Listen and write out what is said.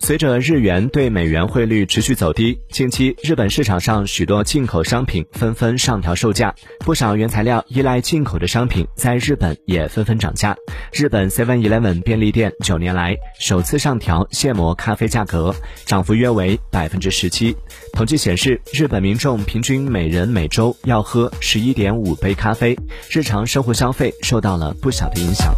随着日元对美元汇率持续走低，近期日本市场上许多进口商品纷纷上调售价。不少原材料依赖进口的商品在日本也纷纷涨价。日本 seven eleven 便利店九年来首次上调现磨咖啡价格，涨幅约为百分之十七。统计显示，日本民众平均每人每周要喝十一点五杯咖啡，日常生活消费受到了不小的影响。